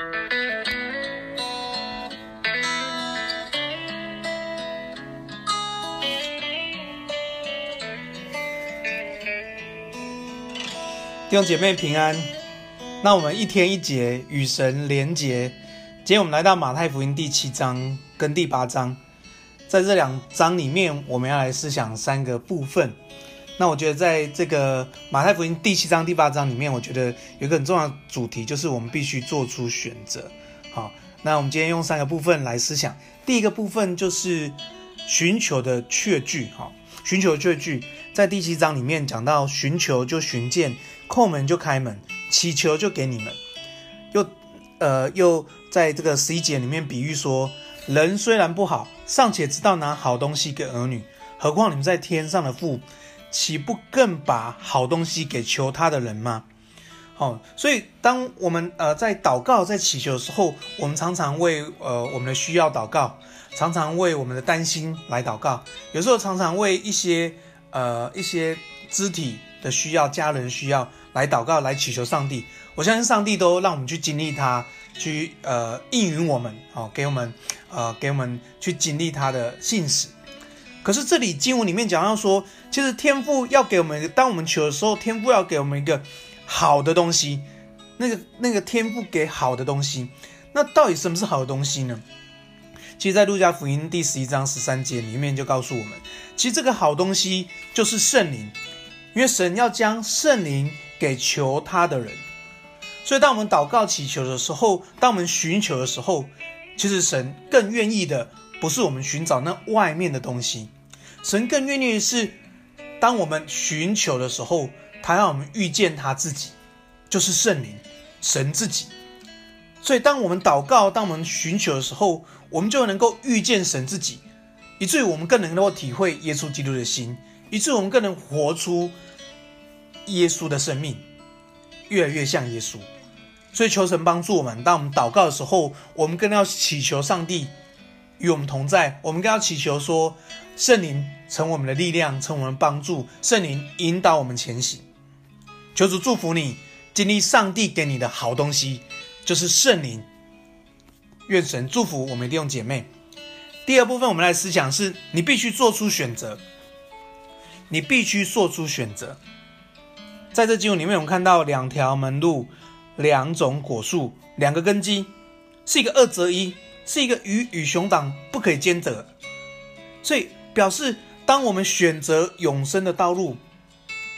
弟兄姐妹平安，那我们一天一节与神连结。今天我们来到马太福音第七章跟第八章，在这两章里面，我们要来思想三个部分。那我觉得在这个马太福音第七章、第八章里面，我觉得有一个很重要的主题，就是我们必须做出选择。好，那我们今天用三个部分来思想。第一个部分就是寻求的确据。哈，寻求的确据，在第七章里面讲到，寻求就寻见。叩门就开门，祈求就给你们。又，呃，又在这个十一节里面比喻说，人虽然不好，尚且知道拿好东西给儿女，何况你们在天上的父，岂不更把好东西给求他的人吗？哦，所以当我们呃在祷告、在祈求的时候，我们常常为呃我们的需要祷告，常常为我们的担心来祷告，有时候常常为一些呃一些肢体的需要、家人需要。来祷告，来祈求上帝。我相信上帝都让我们去经历他，去呃应允我们，哦，给我们呃给我们去经历他的信实。可是这里经文里面讲到说，其实天父要给我们，当我们求的时候，天父要给我们一个好的东西。那个那个天父给好的东西，那到底什么是好的东西呢？其实，在路加福音第十一章十三节里面就告诉我们，其实这个好东西就是圣灵，因为神要将圣灵。给求他的人，所以当我们祷告祈求的时候，当我们寻求的时候，其实神更愿意的不是我们寻找那外面的东西，神更愿意的是，当我们寻求的时候，他让我们遇见他自己，就是圣灵，神自己。所以当我们祷告，当我们寻求的时候，我们就能够遇见神自己，以至于我们更能够体会耶稣基督的心，以至于我们更能活出。耶稣的生命越来越像耶稣，所以求神帮助我们。当我们祷告的时候，我们更要祈求上帝与我们同在。我们更要祈求说，圣灵成我们的力量，成我们的帮助，圣灵引导我们前行。求主祝福你，经历上帝给你的好东西，就是圣灵。愿神祝福我们弟兄姐妹。第二部分，我们来思想是：你必须做出选择，你必须做出选择。在这经文里面，我们看到两条门路，两种果树，两个根基，是一个二择一，是一个鱼与熊掌不可以兼得。所以表示，当我们选择永生的道路，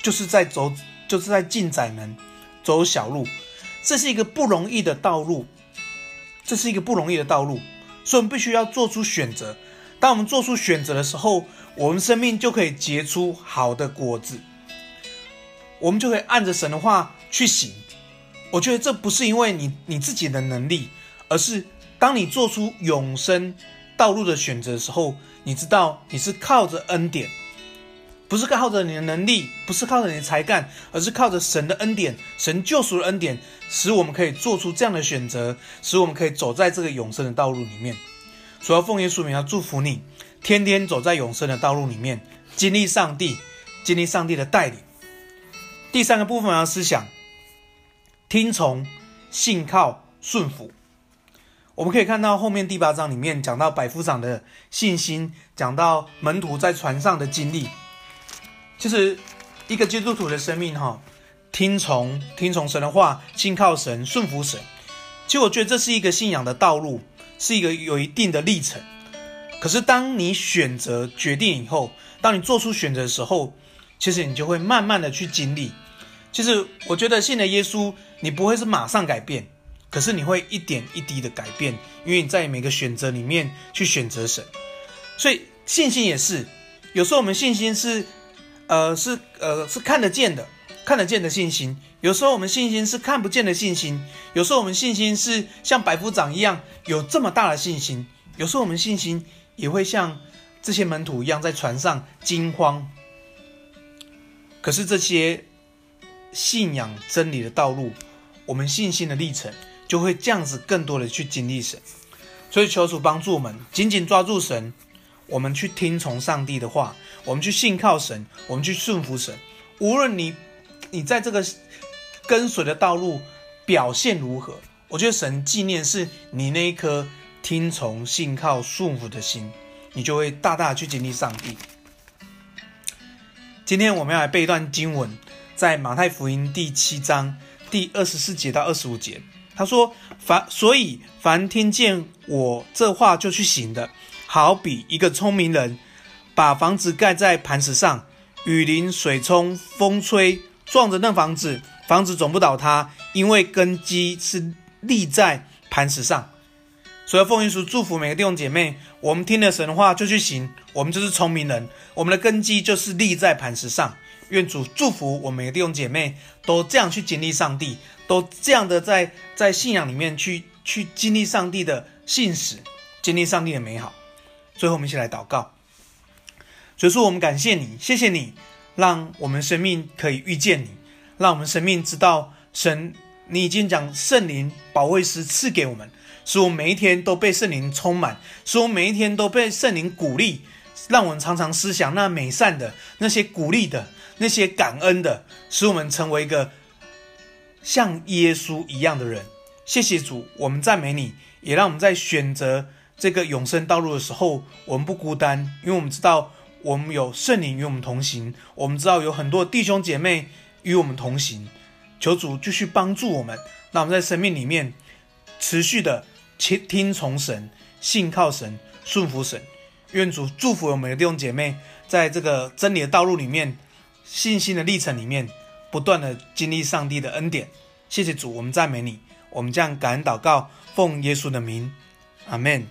就是在走，就是在进窄门，走小路，这是一个不容易的道路，这是一个不容易的道路，所以我们必须要做出选择。当我们做出选择的时候，我们生命就可以结出好的果子。我们就可以按着神的话去行。我觉得这不是因为你你自己的能力，而是当你做出永生道路的选择的时候，你知道你是靠着恩典，不是靠着你的能力，不是靠着你的才干，而是靠着神的恩典，神救赎的恩典，使我们可以做出这样的选择，使我们可以走在这个永生的道路里面。所以要奉耶稣名要祝福你，天天走在永生的道路里面，经历上帝，经历上帝的带领。第三个部分要思想，听从、信靠、顺服。我们可以看到后面第八章里面讲到百夫长的信心，讲到门徒在船上的经历，就是一个基督徒的生命哈，听从听从神的话，信靠神，顺服神。其实我觉得这是一个信仰的道路，是一个有一定的历程。可是当你选择决定以后，当你做出选择的时候，其实你就会慢慢的去经历。其实我觉得信了耶稣，你不会是马上改变，可是你会一点一滴的改变，因为你在每个选择里面去选择神。所以信心也是，有时候我们信心是，呃，是呃是看得见的，看得见的信心；有时候我们信心是看不见的信心；有时候我们信心是像百夫长一样有这么大的信心；有时候我们信心也会像这些门徒一样在船上惊慌。可是这些。信仰真理的道路，我们信心的历程就会这样子更多的去经历神，所以求主帮助我们紧紧抓住神，我们去听从上帝的话，我们去信靠神，我们去顺服神。无论你你在这个跟随的道路表现如何，我觉得神纪念是你那一颗听从、信靠、顺服的心，你就会大大去经历上帝。今天我们要来背一段经文，在马太福音第七章第二十四节到二十五节。他说：“凡所以凡听见我这话就去行的，好比一个聪明人，把房子盖在磐石上，雨淋、水冲、风吹，撞着那房子，房子总不倒塌，因为根基是立在磐石上。”所以奉耶稣祝福每个弟兄姐妹，我们听了神的话就去行，我们就是聪明人，我们的根基就是立在磐石上。愿主祝福我们每个弟兄姐妹都这样去经历上帝，都这样的在在信仰里面去去经历上帝的信实，经历上帝的美好。最后我们一起来祷告，所以说我们感谢你，谢谢你，让我们生命可以遇见你，让我们生命知道神，你已经将圣灵保卫师赐给我们。使我们每一天都被圣灵充满，使我们每一天都被圣灵鼓励，让我们常常思想那美善的、那些鼓励的、那些感恩的，使我们成为一个像耶稣一样的人。谢谢主，我们赞美你，也让我们在选择这个永生道路的时候，我们不孤单，因为我们知道我们有圣灵与我们同行，我们知道有很多弟兄姐妹与我们同行。求主继续帮助我们，那我们在生命里面持续的。听听从神，信靠神，顺服神。愿主祝福我们的弟兄姐妹，在这个真理的道路里面，信心的历程里面，不断的经历上帝的恩典。谢谢主，我们赞美你，我们将感恩祷告，奉耶稣的名，阿门。